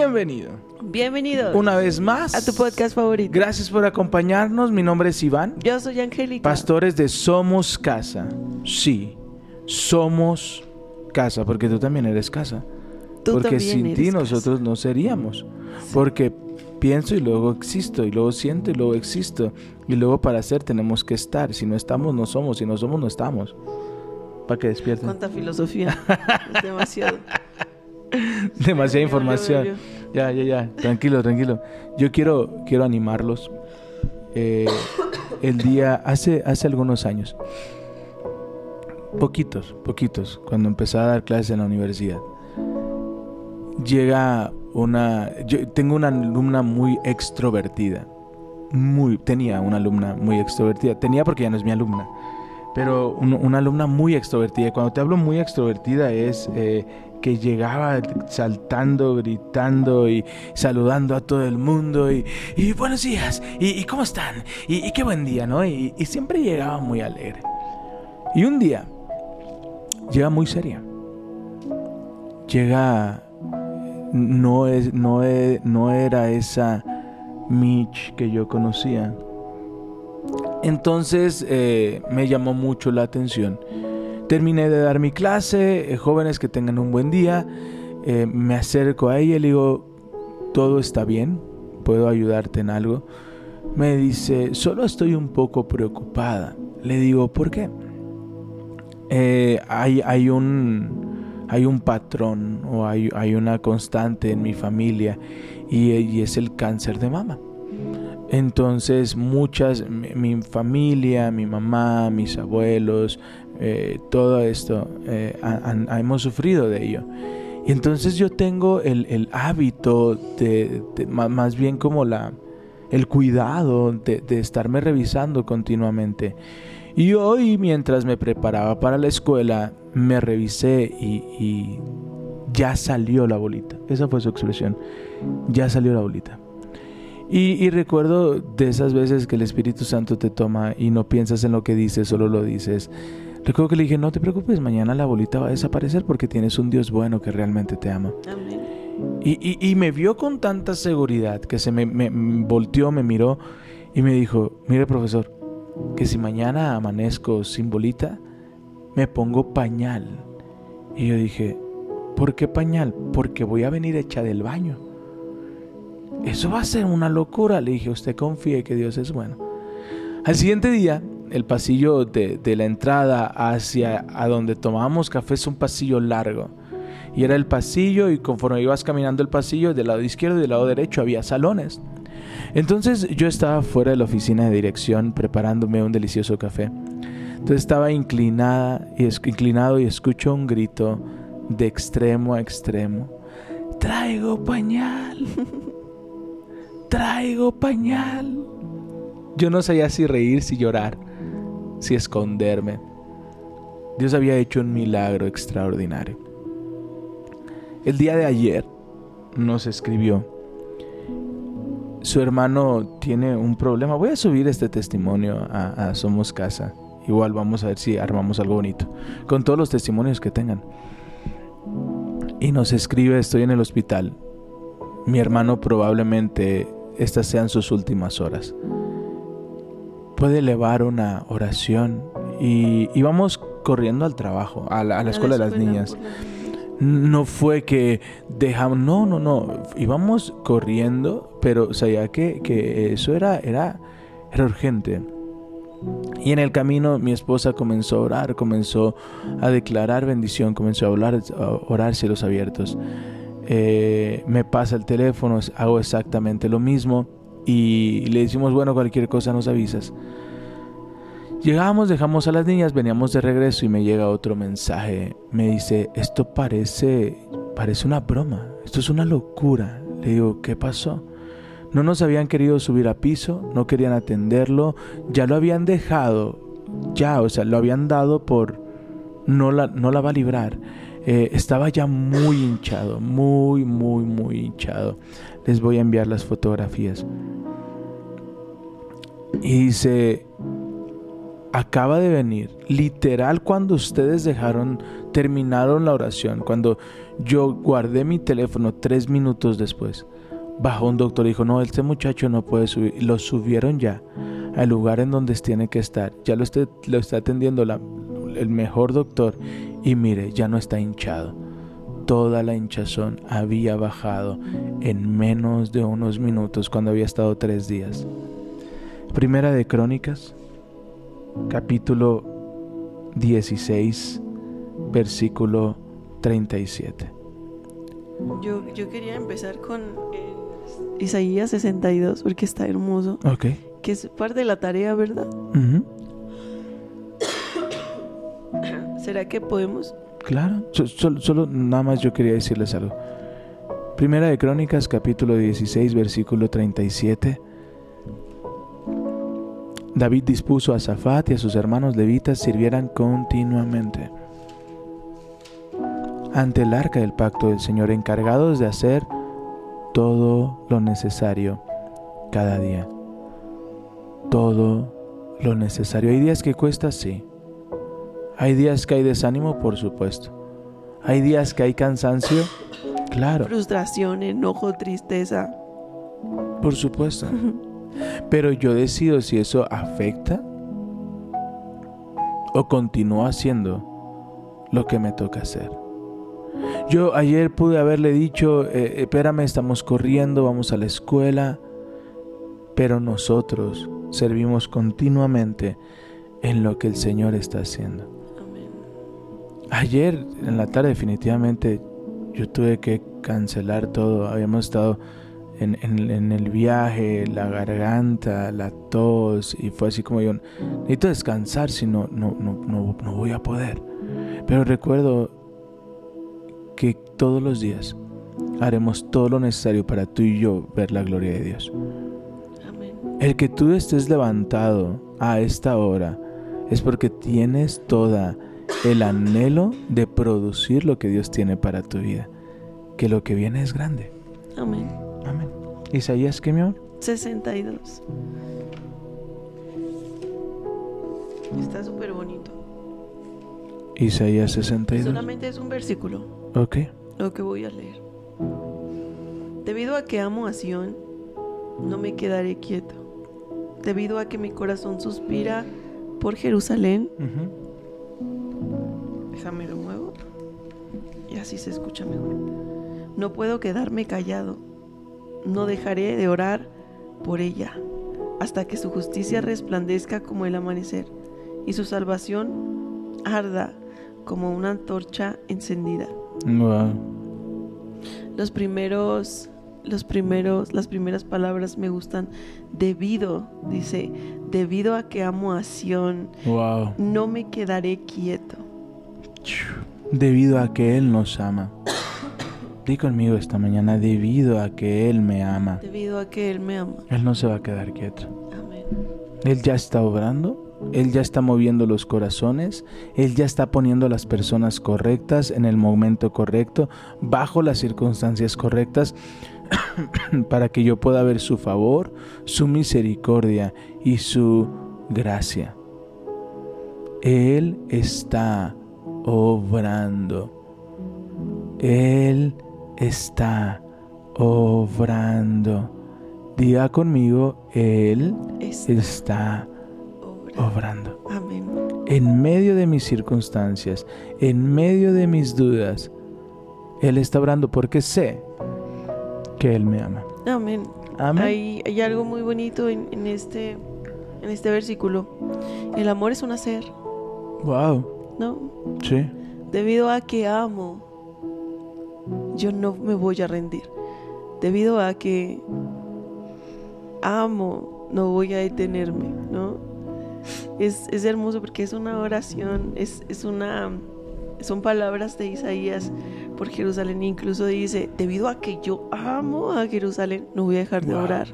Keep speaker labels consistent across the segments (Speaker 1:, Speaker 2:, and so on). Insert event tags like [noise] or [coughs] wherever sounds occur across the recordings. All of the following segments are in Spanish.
Speaker 1: Bienvenido
Speaker 2: Bienvenidos
Speaker 1: una vez más
Speaker 2: a tu podcast favorito.
Speaker 1: Gracias por acompañarnos. Mi nombre es Iván,
Speaker 2: Yo soy Angélica.
Speaker 1: pastores de Somos Casa. Sí, somos casa, porque tú también eres casa.
Speaker 2: Tú
Speaker 1: porque sin ti
Speaker 2: casa.
Speaker 1: nosotros no seríamos. Porque pienso y luego existo, y luego siento y luego existo. Y luego para ser tenemos que estar. Si no estamos, no somos. Si no somos, no estamos. Para que despierten.
Speaker 2: Cuánta filosofía. [laughs] es demasiado. [laughs]
Speaker 1: Demasiada información.
Speaker 2: ya,
Speaker 1: Ya, ya. Tranquilo, tranquilo. Yo quiero, quiero animarlos. Eh, el día, hace, hace algunos años, poquitos, poquitos, cuando empecé a dar clases en la universidad, llega una, yo tengo una alumna muy extrovertida, muy, tenía una alumna muy extrovertida, tenía porque ya no es mi alumna, pero un- una alumna muy extrovertida. Y Cuando te hablo muy extrovertida es eh, que llegaba saltando, gritando y saludando a todo el mundo y, y buenos días, y, cómo están, y, qué buen día, ¿no? Y, siempre llegaba muy alegre. Y un día llega muy seria. Llega, no, es, no, e- no era esa Mitch que yo conocía. Entonces eh, me llamó mucho la atención. Terminé de dar mi clase, eh, jóvenes que tengan un buen día. eh, me acerco a ella y le digo, todo está bien, puedo ayudarte en algo. Me dice, solo estoy un poco preocupada. Le digo, ¿por qué? Eh, hay, un, patrón o hay, una constante en mi familia y, es el cáncer de mama. Entonces muchas, mi familia, mi mamá, mis abuelos, eh, todo esto, eh, hemos sufrido de ello. Y entonces yo tengo el, el hábito de, de- más bien como la, el cuidado de, de estarme revisando continuamente. Y hoy mientras me preparaba para la escuela, me revisé y, y ya salió la bolita. Esa fue su expresión. Ya salió la bolita. Y, y recuerdo de esas veces que el Espíritu Santo te toma y no piensas en lo que dices, solo lo dices. Recuerdo que le dije, no te preocupes, mañana la bolita va a desaparecer porque tienes un Dios bueno que realmente te ama.
Speaker 2: Amén.
Speaker 1: Y, y- y me vio con tanta seguridad que se me, me- me volteó, me miró y me dijo, mire profesor, que si mañana amanezco sin bolita, me pongo pañal. Y yo dije, ¿por qué pañal? Porque voy a venir hecha del baño. Eso va a ser una locura. Le dije, usted confíe que Dios es bueno. Al siguiente día, el pasillo de, de la entrada hacia a donde tomábamos café es un pasillo largo. Y era el pasillo y conforme ibas caminando el pasillo, del lado izquierdo y del lado derecho había salones. Entonces yo estaba fuera de la oficina de dirección preparándome un delicioso café. Entonces estaba inclinada y inclinado y escucho un grito de extremo a extremo. Traigo pañal. [laughs] Traigo pañal. Yo no sabía si reír, si llorar, si esconderme. Dios había hecho un milagro extraordinario. El día de ayer nos escribió. Su hermano tiene un problema. Voy a subir este testimonio a, Somos Casa. Igual vamos a ver si armamos algo bonito. Con todos los testimonios que tengan. Y nos escribe, estoy en el hospital. Mi hermano probablemente estas sean sus últimas horas. Puede elevar una oración. Y, vamos corriendo al trabajo, a la, a la escuela de las niñas.
Speaker 2: por las niñas.
Speaker 1: No fue que dejamos, no, no, no, íbamos corriendo, pero sabía que, que eso era, era, era urgente. Y en el camino mi esposa comenzó a orar, comenzó a declarar bendición, comenzó a, hablar, a orar cielos abiertos. Eh, me pasa el teléfono, hago exactamente lo mismo y le decimos, bueno, cualquier cosa nos avisas. Llegamos, dejamos a las niñas, veníamos de regreso y me llega otro mensaje. Me dice, esto parece, parece una broma, esto es una locura. Le digo, ¿qué pasó? No nos habían querido subir a piso, no querían atenderlo, ya lo habían dejado, ya, o sea, lo habían dado por, no la, no la va a librar. Eh, estaba ya muy hinchado, muy, muy, muy hinchado. Les voy a enviar las fotografías. Y dice, acaba de venir, literal cuando ustedes dejaron, terminaron la oración, cuando yo guardé mi teléfono tres minutos después, bajó un doctor y dijo, no, este muchacho no puede subir. Lo subieron ya al lugar en donde tiene que estar. Ya lo, está, lo está atendiendo el mejor doctor y mire, ya no está hinchado. Toda la hinchazón había bajado en menos de unos minutos cuando había estado tres días. Primera de Crónicas, capítulo 16, versículo 37.
Speaker 2: Yo, yo quería empezar con eh, Isaías 62 porque está hermoso.
Speaker 1: Ok.
Speaker 2: Que es parte de la tarea, ¿verdad? [coughs] ¿Será que podemos?
Speaker 1: Claro, so- sol- solo nada más yo quería decirles algo. Primera de Crónicas, capítulo 16, versículo 37. David dispuso a Zafat y a sus hermanos levitas sirvieran continuamente ante el arca del pacto del Señor, encargados de hacer todo lo necesario cada día. Todo lo necesario. Hay días que cuesta, sí. Hay días que hay desánimo, por supuesto. Hay días que hay cansancio, claro,
Speaker 2: Frustración, enojo, tristeza.
Speaker 1: por supuesto. Pero yo decido si eso afecta o continúo haciendo lo que me toca hacer. Yo ayer pude haberle dicho, eh, espérame, estamos corriendo, vamos a la escuela, pero nosotros servimos continuamente en lo que el Señor está haciendo. Ayer en la tarde definitivamente yo tuve que cancelar todo. Habíamos estado en, en- en el viaje, la garganta, la tos y fue así como yo necesito descansar si no, no, no, no, no voy a poder. Pero recuerdo que todos los días haremos todo lo necesario para tú y yo ver la gloria de Dios.
Speaker 2: Amén.
Speaker 1: El que tú estés levantado a esta hora es porque tienes toda el anhelo de producir lo que Dios tiene para tu vida. Que lo que viene es grande.
Speaker 2: Amén.
Speaker 1: Amén. Isaías, ¿qué mi amor?
Speaker 2: 62. Está súper bonito.
Speaker 1: Isaías 62.
Speaker 2: Solamente es un versículo
Speaker 1: Ok.
Speaker 2: lo que voy a leer. Debido a que amo a Sión, no me quedaré quieto. Debido a que mi corazón suspira por Jerusalén, déjame lo muevo y así se escucha mejor. No puedo quedarme callado. No dejaré de orar por ella hasta que su justicia resplandezca como el amanecer y su salvación arda como una antorcha encendida.
Speaker 1: Wow.
Speaker 2: Los primeros, los primeros, las primeras palabras me gustan. Debido, dice, debido a que amo a Sión,
Speaker 1: Wow.
Speaker 2: no me quedaré quieto.
Speaker 1: Debido a que Él nos ama. Di conmigo esta mañana, debido a que Él me ama.
Speaker 2: Debido a que Él me ama.
Speaker 1: Él no se va a quedar quieto.
Speaker 2: Amén.
Speaker 1: Él ya está obrando, Él ya está moviendo los corazones, Él ya está poniendo a las personas correctas en el momento correcto, bajo las circunstancias correctas, [coughs] para que yo pueda ver su favor, su misericordia y su gracia. Él está obrando. Él está obrando. Diga conmigo, Él está
Speaker 2: obra.
Speaker 1: obrando.
Speaker 2: Amén.
Speaker 1: En medio de mis circunstancias, en medio de mis dudas, Él está obrando porque sé que Él me ama.
Speaker 2: Amén.
Speaker 1: Amén.
Speaker 2: Hay, hay algo muy bonito en, en este, en este versículo. El amor es un hacer,
Speaker 1: Wow.
Speaker 2: ¿No?
Speaker 1: Sí.
Speaker 2: Debido a que amo, yo no me voy a rendir. Debido a que amo, no voy a detenerme, ¿no? Es, es hermoso porque es una oración, es, es una, son palabras de Isaías por Jerusalén. Incluso dice, debido a que yo amo a Jerusalén, no voy a dejar de
Speaker 1: Wow.
Speaker 2: orar.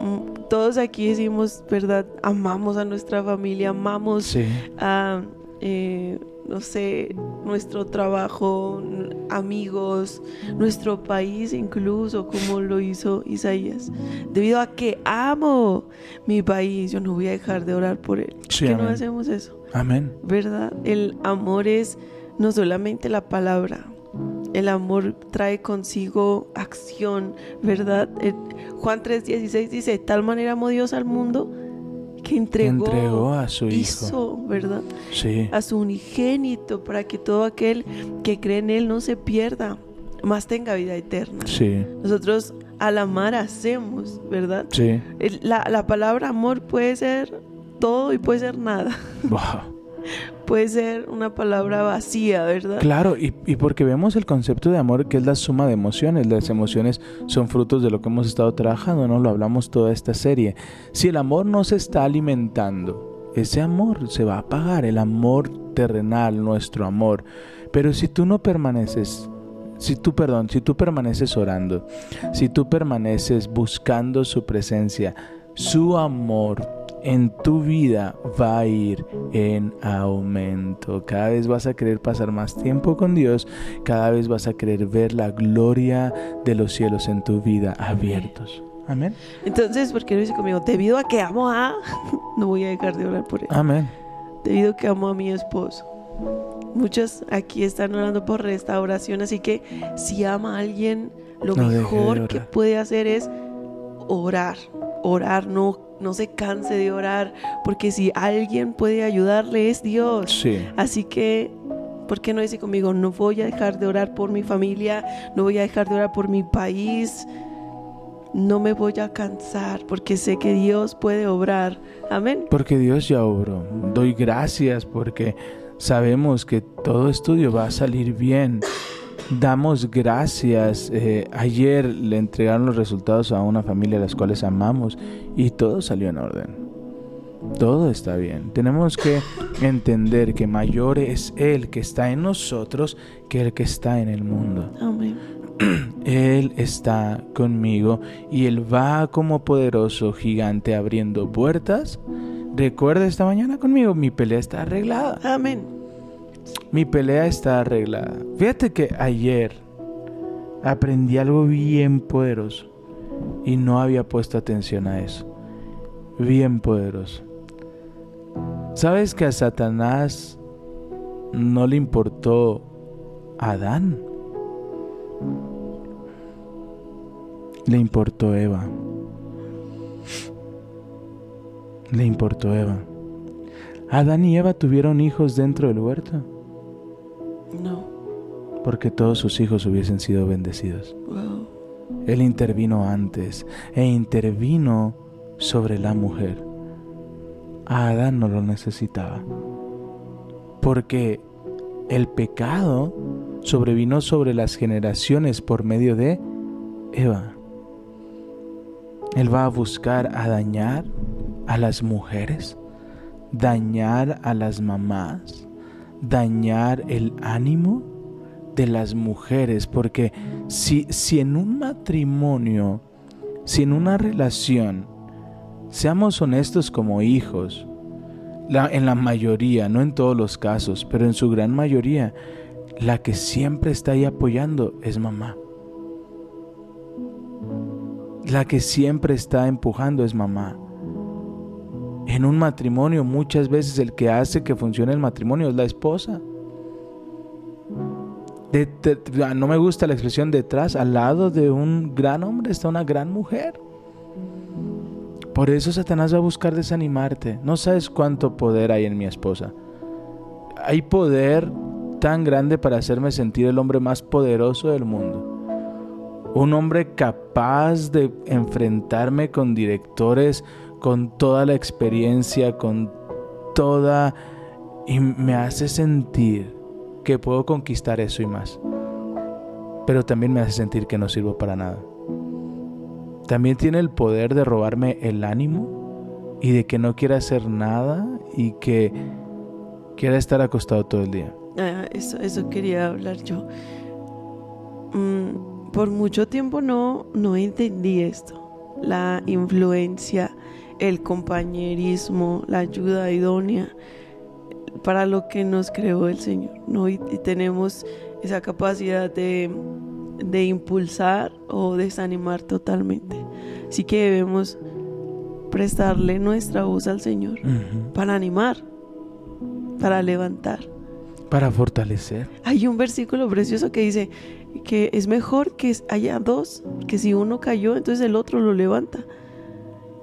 Speaker 2: Mm, Todos aquí decimos, ¿verdad? Amamos a nuestra familia, amamos
Speaker 1: Sí.
Speaker 2: a eh, no sé, nuestro trabajo, amigos, nuestro país incluso, como lo hizo Isaías. Debido a que amo mi país, yo no voy a dejar de orar por él. ¿Por
Speaker 1: Sí,
Speaker 2: qué no hacemos eso?
Speaker 1: Amén.
Speaker 2: ¿Verdad? El amor es no solamente la palabra. El amor trae consigo acción, ¿verdad? Eh, Juan 3:16 dice, de tal manera amó Dios al mundo que entregó,
Speaker 1: Entregó a su hijo.
Speaker 2: hizo, ¿verdad?
Speaker 1: Sí.
Speaker 2: A su unigénito para que todo aquel que cree en él no se pierda, más tenga vida eterna.
Speaker 1: Sí.
Speaker 2: Nosotros al amar hacemos, ¿verdad?
Speaker 1: Sí.
Speaker 2: La, la palabra amor puede ser todo y puede ser nada.
Speaker 1: Wow. [laughs]
Speaker 2: Puede ser una palabra vacía, ¿verdad?
Speaker 1: Claro, y, y porque vemos el concepto de amor que es la suma de emociones. Las emociones son frutos de lo que hemos estado trabajando, ¿no? Lo hablamos toda esta serie. Si el amor no se está alimentando, ese amor se va a apagar, el amor terrenal, nuestro amor. Pero si tú no permaneces, si tú, perdón, si tú permaneces orando, si tú permaneces buscando su presencia, su amor en tu vida va a ir en aumento. Cada vez vas a querer pasar más tiempo con Dios, cada vez vas a querer ver la gloria de los cielos en tu vida abiertos. Amén.
Speaker 2: Entonces, ¿por qué no dice conmigo? Debido a que amo a... [laughs] No voy a dejar de orar por él.
Speaker 1: Amén.
Speaker 2: Debido a que amo a mi esposo. Muchos aquí están orando por restauración, así que si ama a alguien, lo
Speaker 1: No
Speaker 2: mejor que puede hacer es orar. Orar, no, no se canse de orar, porque si alguien puede ayudarle es Dios.
Speaker 1: Sí.
Speaker 2: Así que, ¿por qué no dice conmigo? No voy a dejar de orar por mi familia, no voy a dejar de orar por mi país, no me voy a cansar, porque sé que Dios puede obrar. Amén.
Speaker 1: Porque Dios ya obró. Doy gracias porque sabemos que todo estudio va a salir bien. Damos gracias. Eh, ayer le entregaron los resultados a una familia a las cuales amamos y todo salió en orden. Todo está bien. Tenemos que entender que mayor es Él que está en nosotros que el que está en el mundo.
Speaker 2: Amén. [clears throat]
Speaker 1: Él está conmigo y Él va como poderoso gigante abriendo puertas. Recuerda esta mañana conmigo, mi pelea está arreglada.
Speaker 2: Amén.
Speaker 1: Mi pelea está arreglada. Fíjate que ayer aprendí algo bien poderoso y no había puesto atención a eso. Bien poderoso. ¿Sabes que a Satanás no le importó Adán? Le importó Eva. Le importó Eva. Adán y Eva tuvieron hijos dentro del huerto
Speaker 2: No.
Speaker 1: porque todos sus hijos hubiesen sido bendecidos.
Speaker 2: Wow.
Speaker 1: Él intervino antes e intervino sobre la mujer. A Adán no lo necesitaba. Porque el pecado sobrevino sobre las generaciones por medio de Eva. Él va a buscar a dañar a las mujeres, dañar a las mamás, dañar el ánimo de las mujeres, porque si, si en un matrimonio, si en una relación, seamos honestos como hijos, en la mayoría, no en todos los casos, pero en su gran mayoría, la que siempre está ahí apoyando es mamá. La que siempre está empujando es mamá. En un matrimonio muchas veces el que hace que funcione el matrimonio es la esposa. No me gusta la expresión detrás, al lado de un gran hombre está una gran mujer. Por eso Satanás va a buscar desanimarte. No sabes cuánto poder hay en mi esposa. Hay poder tan grande para hacerme sentir el hombre más poderoso del mundo. Un hombre capaz de enfrentarme con directores, con toda la experiencia, con toda... Y me hace sentir que puedo conquistar eso y más. Pero también me hace sentir que no sirvo para nada. También tiene el poder de robarme el ánimo y de que no quiera hacer nada y que quiera estar acostado todo el día.
Speaker 2: Ah, eso, eso quería hablar yo. Mm, por mucho tiempo no, no entendí esto. La influencia, el compañerismo, la ayuda idónea. para lo que nos creó el Señor, ¿no? Y, y tenemos esa capacidad de, de impulsar o desanimar totalmente. Así que debemos prestarle nuestra voz al Señor para animar, para levantar.
Speaker 1: Para fortalecer.
Speaker 2: Hay un versículo precioso que dice que es mejor que haya dos, que si uno cayó, entonces el otro lo levanta.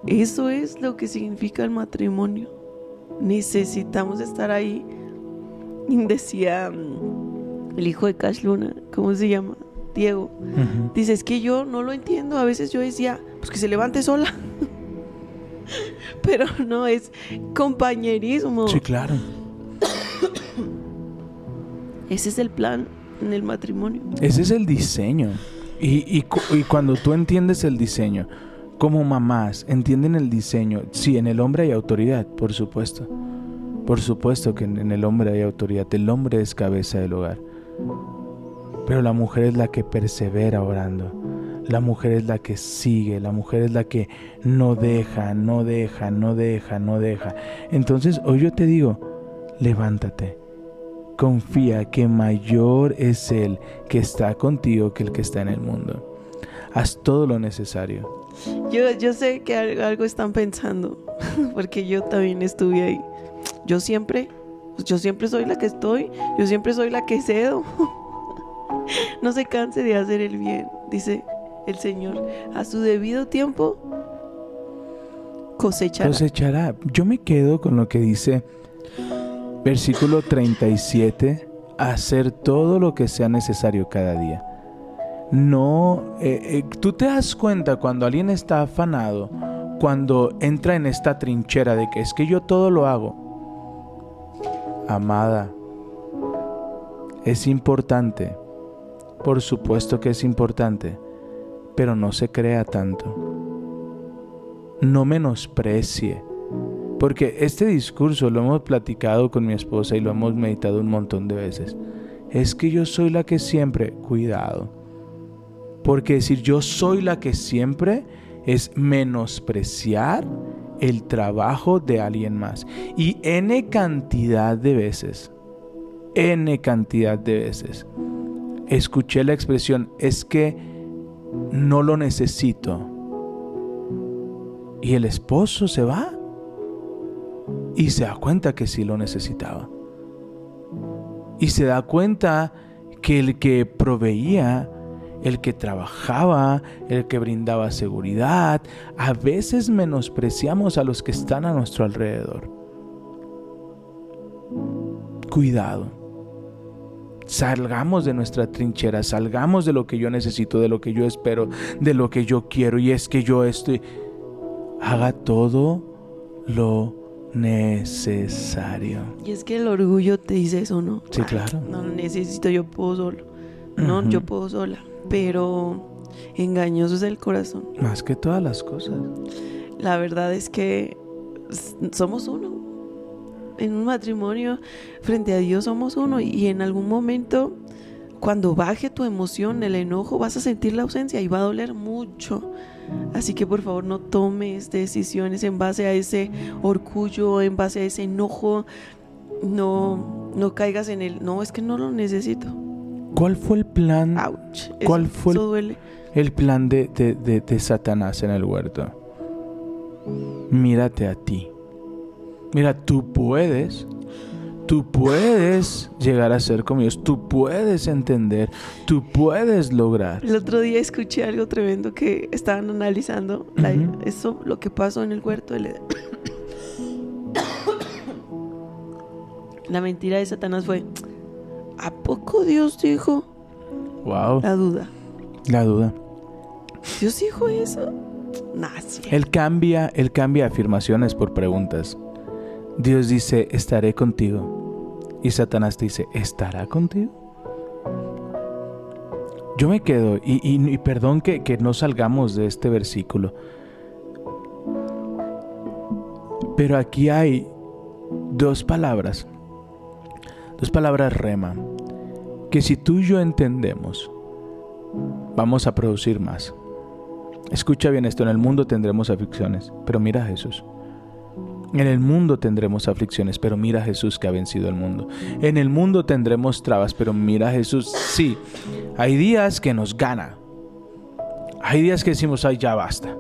Speaker 2: Eso es lo que significa el matrimonio. Necesitamos estar ahí. Decía mm, el hijo de Cash Luna, ¿cómo se llama? Diego. Dice, es que yo no lo entiendo. A veces yo decía, pues que se levante sola. [laughs] Pero no, es compañerismo.
Speaker 1: Sí, claro.
Speaker 2: Ese es el plan en el matrimonio.
Speaker 1: Ese es el diseño. Y, y cuando tú entiendes el diseño, como mamás entienden el diseño, sí, en el hombre hay autoridad, por supuesto. Por supuesto que en el hombre hay autoridad. El hombre es cabeza del hogar. Pero la mujer es la que persevera orando. La mujer es la que sigue. La mujer es la que no deja, no deja, no deja, no deja. Entonces hoy yo te digo, levántate. Confía que mayor es Él que está contigo que el que está en el mundo. Haz todo lo necesario.
Speaker 2: Yo, yo sé que al- algo están pensando, [laughs] porque yo también estuve ahí. Yo siempre, yo siempre soy la que estoy, yo siempre soy la que cedo. [laughs] No se canse de hacer el bien, dice el Señor. A su debido tiempo cosechará.
Speaker 1: Cosechará. Yo me quedo con lo que dice versículo 37, hacer todo lo que sea necesario cada día. No, eh, eh, tú te das cuenta cuando alguien está afanado, cuando entra en esta trinchera de que es que yo todo lo hago. Amada, es importante, por supuesto que es importante, pero no se crea tanto. No menosprecie, porque este discurso lo hemos platicado con mi esposa y lo hemos meditado un montón de veces. Es que yo soy la que siempre, cuidado. Porque decir yo soy la que siempre es menospreciar el trabajo de alguien más. Y n cantidad de veces, n cantidad de veces, escuché la expresión, es que no lo necesito. Y el esposo se va y se da cuenta que sí lo necesitaba. Y se da cuenta que el que proveía, el que trabajaba, el que brindaba seguridad, a veces menospreciamos a los que están a nuestro alrededor. Cuidado. Salgamos de nuestra trinchera, salgamos de lo que yo necesito, de lo que yo espero, de lo que yo quiero. Y es que yo estoy... Haga todo lo necesario.
Speaker 2: Y es que el orgullo te dice eso, ¿no?
Speaker 1: Sí, claro.
Speaker 2: No lo necesito, yo puedo solo. No, yo puedo sola. Pero engañoso es el corazón.
Speaker 1: Más que todas las cosas.
Speaker 2: La verdad es que somos uno. En un matrimonio, frente a Dios somos uno. Y en algún momento, cuando baje tu emoción, el enojo, vas a sentir la ausencia y va a doler mucho. Así que por favor no tomes decisiones en base a ese orgullo, en base a ese enojo. No, no caigas en el, no, es que no lo necesito.
Speaker 1: ¿Cuál fue el plan,
Speaker 2: Ouch.
Speaker 1: ¿Cuál
Speaker 2: eso,
Speaker 1: fue el-
Speaker 2: eso duele.
Speaker 1: el plan de, de- de- de Satanás en el huerto? Mírate a ti. Mira, tú puedes. Tú puedes llegar a ser como Dios. Tú puedes entender. Tú puedes lograr.
Speaker 2: El otro día escuché algo tremendo que estaban analizando la- eso, lo que pasó en el huerto del Edén. [coughs] La mentira de Satanás fue, ¿a poco Dios dijo?
Speaker 1: Wow.
Speaker 2: La duda.
Speaker 1: La duda.
Speaker 2: ¿Dios dijo eso? Nah, sí.
Speaker 1: Él cambia, él cambia afirmaciones por preguntas. Dios dice, estaré contigo. Y Satanás te dice, ¿estará contigo? Yo me quedo, y, y- y perdón que, que no salgamos de este versículo, pero aquí hay dos palabras, dos palabras rema, que si tú y yo entendemos, vamos a producir más. Escucha bien esto, en el mundo tendremos aflicciones, pero mira a Jesús. En el mundo tendremos aflicciones, pero mira a Jesús que ha vencido el mundo. En el mundo tendremos trabas, pero mira a Jesús. Sí, hay días que nos gana. Hay días que decimos, ay, ya basta.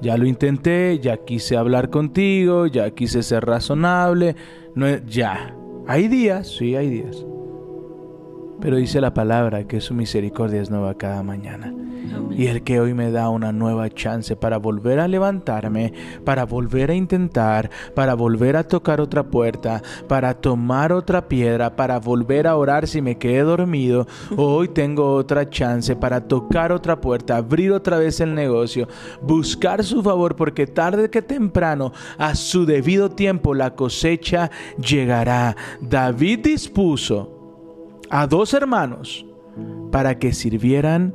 Speaker 1: Ya lo intenté, ya quise hablar contigo, ya quise ser razonable. No, ya. Hay días, sí, hay días. Pero dice la palabra que su misericordia es nueva cada mañana. Y el que hoy me da una nueva chance para volver a levantarme, para volver a intentar, para volver a tocar otra puerta, para tomar otra piedra, para volver a orar si me quedé dormido, hoy tengo otra chance para tocar otra puerta, abrir otra vez el negocio, buscar su favor, porque tarde que temprano, a su debido tiempo, la cosecha llegará. David dispuso a dos hermanos para que sirvieran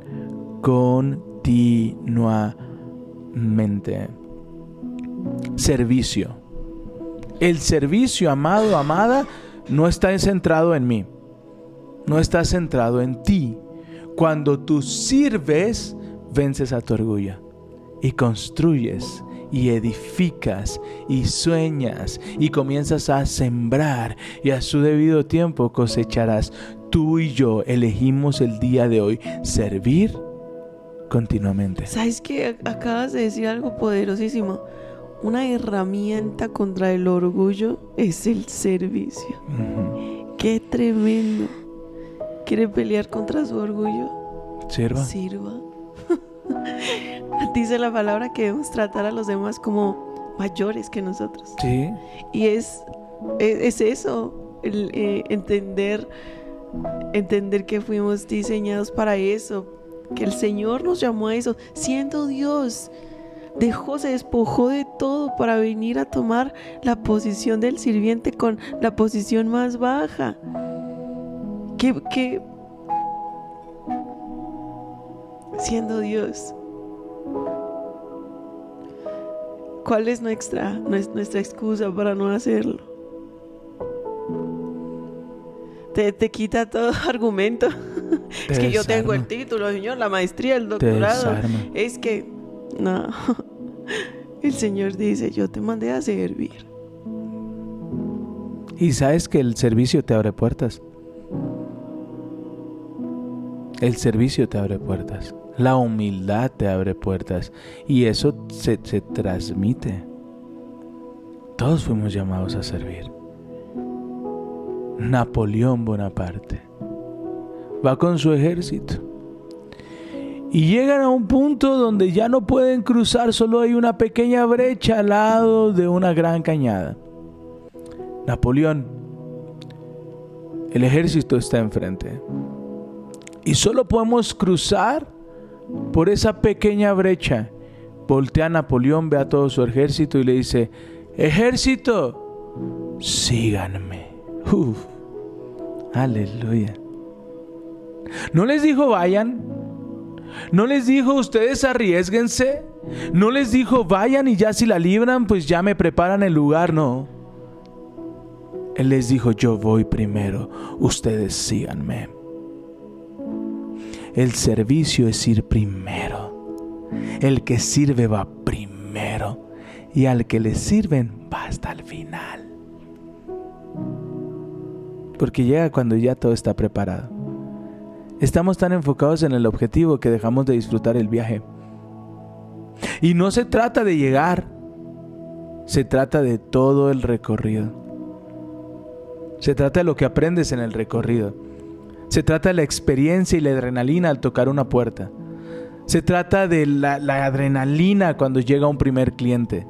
Speaker 1: continuamente. Servicio. El servicio, amado, amada, no está centrado en mí. No está centrado en ti. Cuando tú sirves, vences a tu orgullo y construyes y edificas y sueñas y comienzas a sembrar y a su debido tiempo cosecharás. Tú y yo elegimos el día de hoy servir continuamente.
Speaker 2: ¿Sabes que Acabas de decir algo poderosísimo. Una herramienta contra el orgullo es el servicio. Qué tremendo. ¿Quiere pelear contra su orgullo?
Speaker 1: Sirva.
Speaker 2: Sirva. [laughs] Dice la palabra que debemos tratar a los demás como mayores que nosotros.
Speaker 1: Sí.
Speaker 2: Y es, es, eso, el, eh, entender, entender que fuimos diseñados para eso, que el Señor nos llamó a eso, siendo Dios. Dejó, se despojó de todo para venir a tomar la posición del sirviente con la posición más baja. Que, que siendo Dios, ¿cuál es nuestra, nuestra excusa para no hacerlo? Te, te quita todo [laughs] argumento es que yo tengo el título, Señor, la maestría, el doctorado. Es que, no. [laughs] El Señor dice, yo te mandé a servir.
Speaker 1: Y sabes que el servicio te abre puertas. El servicio te abre puertas. La humildad te abre puertas. Y eso se, se transmite. Todos fuimos llamados a servir. Napoleón Bonaparte va con su ejército. Y llegan a un punto donde ya no pueden cruzar, solo hay una pequeña brecha al lado de una gran cañada. Napoleón, el ejército está enfrente. Y solo podemos cruzar por esa pequeña brecha. Voltea a Napoleón, ve a todo su ejército y le dice, ejército, síganme. Aleluya. No les dijo vayan. No les dijo ustedes arriesguense. No les dijo vayan y ya si la libran pues ya me preparan el lugar. No. Él les dijo yo voy primero. Ustedes síganme. El servicio es ir primero. El que sirve va primero. Y al que le sirven va hasta el final. Porque llega cuando ya todo está preparado. Estamos tan enfocados en el objetivo que dejamos de disfrutar el viaje. Y no se trata de llegar, se trata de todo el recorrido. Se trata de lo que aprendes en el recorrido. Se trata de la experiencia y la adrenalina al tocar una puerta. Se trata de la, adrenalina cuando llega un primer cliente.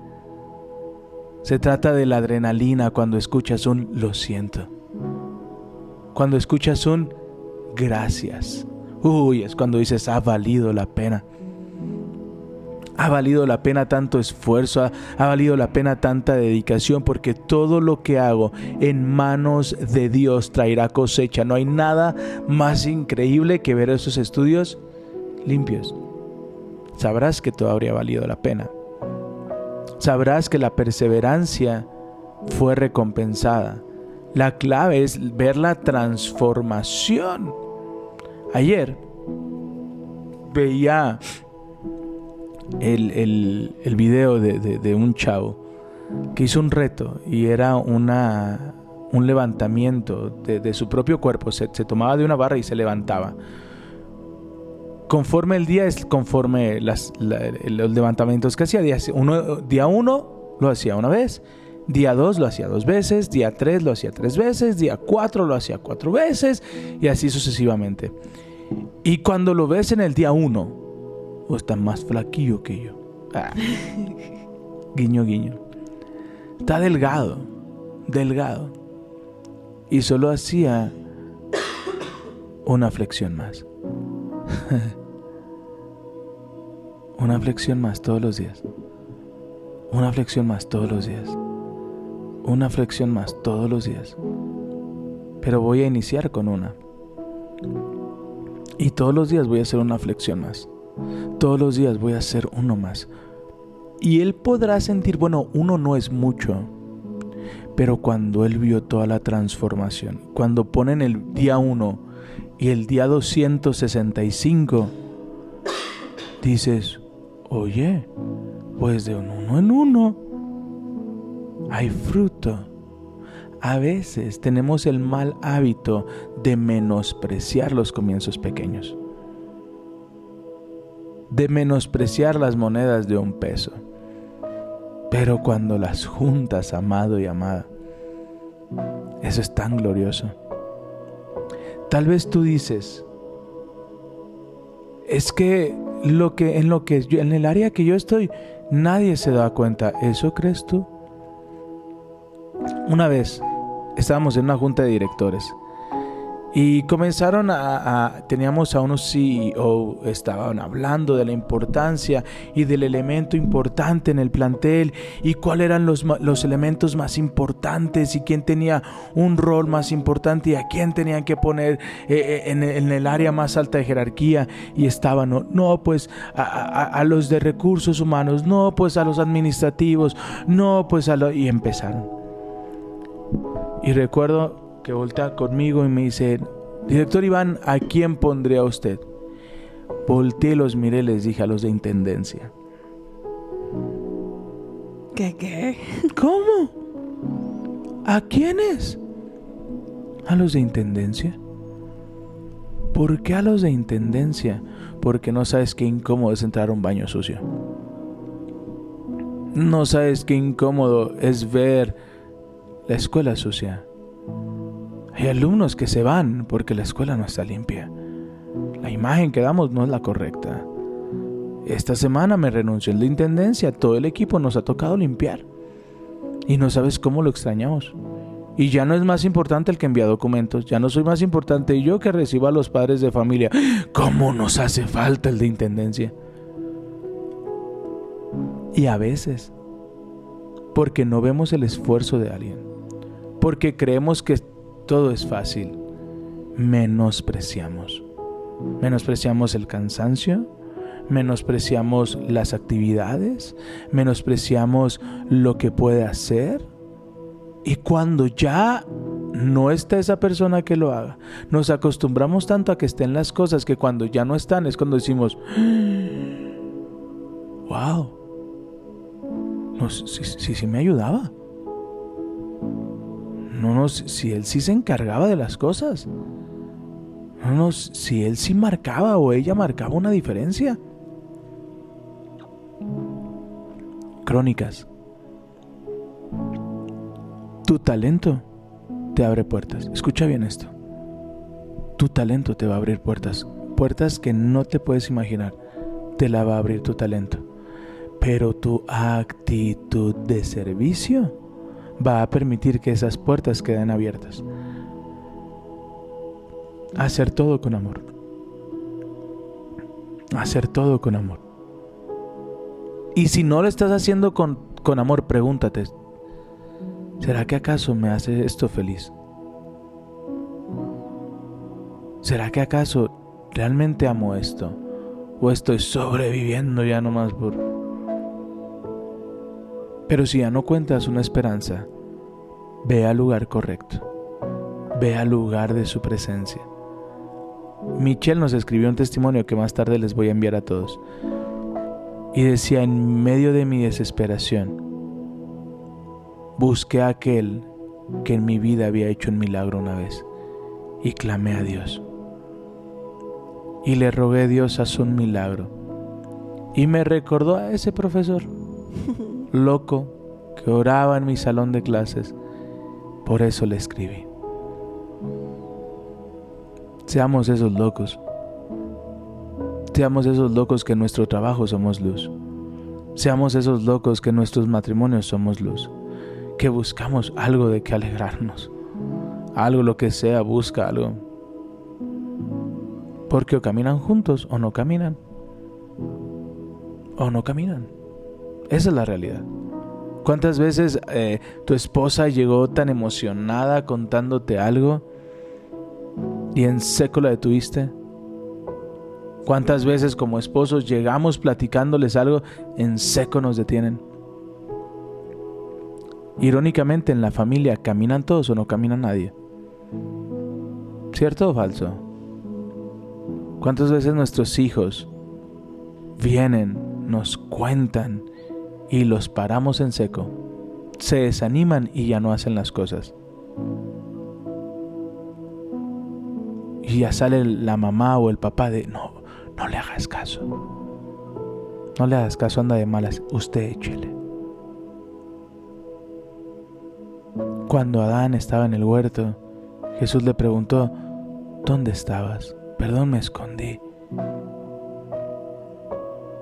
Speaker 1: Se trata de la adrenalina cuando escuchas un lo siento. Cuando escuchas un gracias. Uy, es cuando dices, ha valido la pena. Ha valido la pena tanto esfuerzo, ha, valido la pena tanta dedicación, porque todo lo que hago en manos de Dios traerá cosecha. No hay nada más increíble que ver esos estudios limpios. Sabrás que todo habría valido la pena. Sabrás que la perseverancia fue recompensada. La clave es ver la transformación Ayer veía el, el, video de, un chavo que hizo un reto y era una, un levantamiento de, de su propio cuerpo. Se, se tomaba de una barra y se levantaba. Conforme el día es conforme los levantamientos que hacía. Día uno, día uno lo hacía una vez. Día 2 lo hacía dos veces, día 3 lo hacía tres veces, día 4 lo hacía cuatro veces y así sucesivamente. Y cuando lo ves en el día 1, o está más flaquillo que yo. Ah. [laughs] guiño, guiño. Está delgado, delgado. Y solo hacía una flexión más. [laughs] una flexión más todos los días. Una flexión más todos los días. Una flexión más todos los días. Pero voy a iniciar con una. Y todos los días voy a hacer una flexión más. Todos los días voy a hacer uno más. Y él podrá sentir, bueno, uno no es mucho. Pero cuando él vio toda la transformación, cuando ponen el día 1 y el día 265, dices, oye, pues de un uno en uno hay fruto. A veces tenemos el mal hábito de menospreciar los comienzos pequeños, de menospreciar las monedas de un peso. Pero cuando las juntas, amado y amada, eso es tan glorioso. Tal vez tú dices, es que lo que en lo que en el área que yo estoy, nadie se da cuenta. ¿Eso crees tú? Una vez estábamos en una junta de directores y comenzaron a, teníamos a unos CEO, estaban hablando de la importancia y del elemento importante en el plantel y cuáles eran los, los elementos más importantes y quién tenía un rol más importante y a quién tenían que poner eh, eh, en, el área más alta de jerarquía y estaban, no, no, pues a los de recursos humanos, no, pues a los administrativos, no, pues a los... y empezaron. Y recuerdo que voltea conmigo y me dice, director Iván, ¿a quién pondría usted? Volteé y los miré les dije a los de intendencia.
Speaker 2: ¿Qué qué?
Speaker 1: ¿Cómo? ¿A quiénes? ¿A los de intendencia? ¿Por qué a los de intendencia? Porque no sabes qué incómodo es entrar a un baño sucio. No sabes qué incómodo es ver la escuela sucia. Hay alumnos que se van porque la escuela no está limpia. La imagen que damos no es la correcta. Esta semana me renunció el de intendencia. Todo el equipo nos ha tocado limpiar. Y no sabes cómo lo extrañamos. Y ya no es más importante el que envía documentos. Ya no soy más importante yo que reciba a los padres de familia. ¿Cómo nos hace falta el de intendencia? Y a veces, porque no vemos el esfuerzo de alguien, porque creemos que todo es fácil, menospreciamos. Menospreciamos el cansancio, menospreciamos las actividades, menospreciamos lo que puede hacer. Y cuando ya no está esa persona que lo haga, nos acostumbramos tanto a que estén las cosas que cuando ya no están es cuando decimos, wow, no, me ayudaba. No, no, si él sí se encargaba de las cosas. No, no, si él sí marcaba o ella marcaba una diferencia. Crónicas. Tu talento te abre puertas. Escucha bien esto. Tu talento te va a abrir puertas. Puertas que no te puedes imaginar. Te la va a abrir tu talento. Pero tu actitud de servicio va a permitir que esas puertas queden abiertas. Hacer todo con amor. Hacer todo con amor. Y si no lo estás haciendo con, con amor, pregúntate, ¿será que acaso me hace esto feliz? ¿Será que acaso realmente amo esto? ¿O estoy sobreviviendo ya nomás por... Pero si ya no cuentas una esperanza, ve al lugar correcto. Ve al lugar de su presencia. Michelle nos escribió un testimonio que más tarde les voy a enviar a todos. Y decía, en medio de mi desesperación, busqué a aquel que en mi vida había hecho un milagro una vez y clamé a Dios. Y le rogué a Dios hacer un milagro. Y me recordó a ese profesor loco que oraba en mi salón de clases. Por eso le escribí. Seamos esos locos. Seamos esos locos que en nuestro trabajo somos luz. Seamos esos locos que en nuestros matrimonios somos luz. Que buscamos algo de que alegrarnos. Algo lo que sea, busca algo. Porque o caminan juntos o no caminan. O no caminan. Esa es la realidad. ¿Cuántas veces eh, tu esposa llegó tan emocionada contándote algo y en seco la detuviste? ¿Cuántas veces como esposos llegamos platicándoles algo, en seco nos detienen? Irónicamente en la familia, ¿caminan todos o no camina nadie? ¿Cierto o falso? ¿Cuántas veces nuestros hijos vienen, nos cuentan y los paramos en seco? Se desaniman y ya no hacen las cosas. Y ya sale la mamá o el papá de, no, no le hagas caso. No le hagas caso, anda de malas. Usted échele. Cuando Adán estaba en el huerto, Jesús le preguntó, ¿dónde estabas? Perdón, me escondí.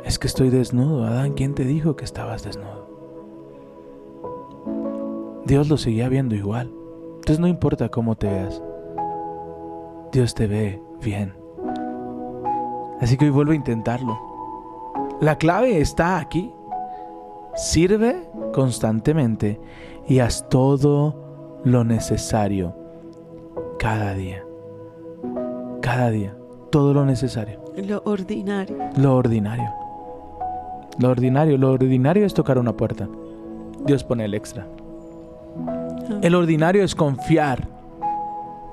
Speaker 1: Es que estoy desnudo. Adán, ¿quién te dijo que estabas desnudo? Dios lo seguía viendo igual. Entonces no importa cómo te veas. Dios te ve bien. Así que hoy vuelvo a intentarlo. La clave está aquí. Sirve constantemente y haz todo lo necesario cada día. Cada día. Todo lo necesario.
Speaker 2: Lo ordinario.
Speaker 1: Lo ordinario. Lo ordinario. Lo ordinario es tocar una puerta. Dios pone el extra. El ordinario es confiar.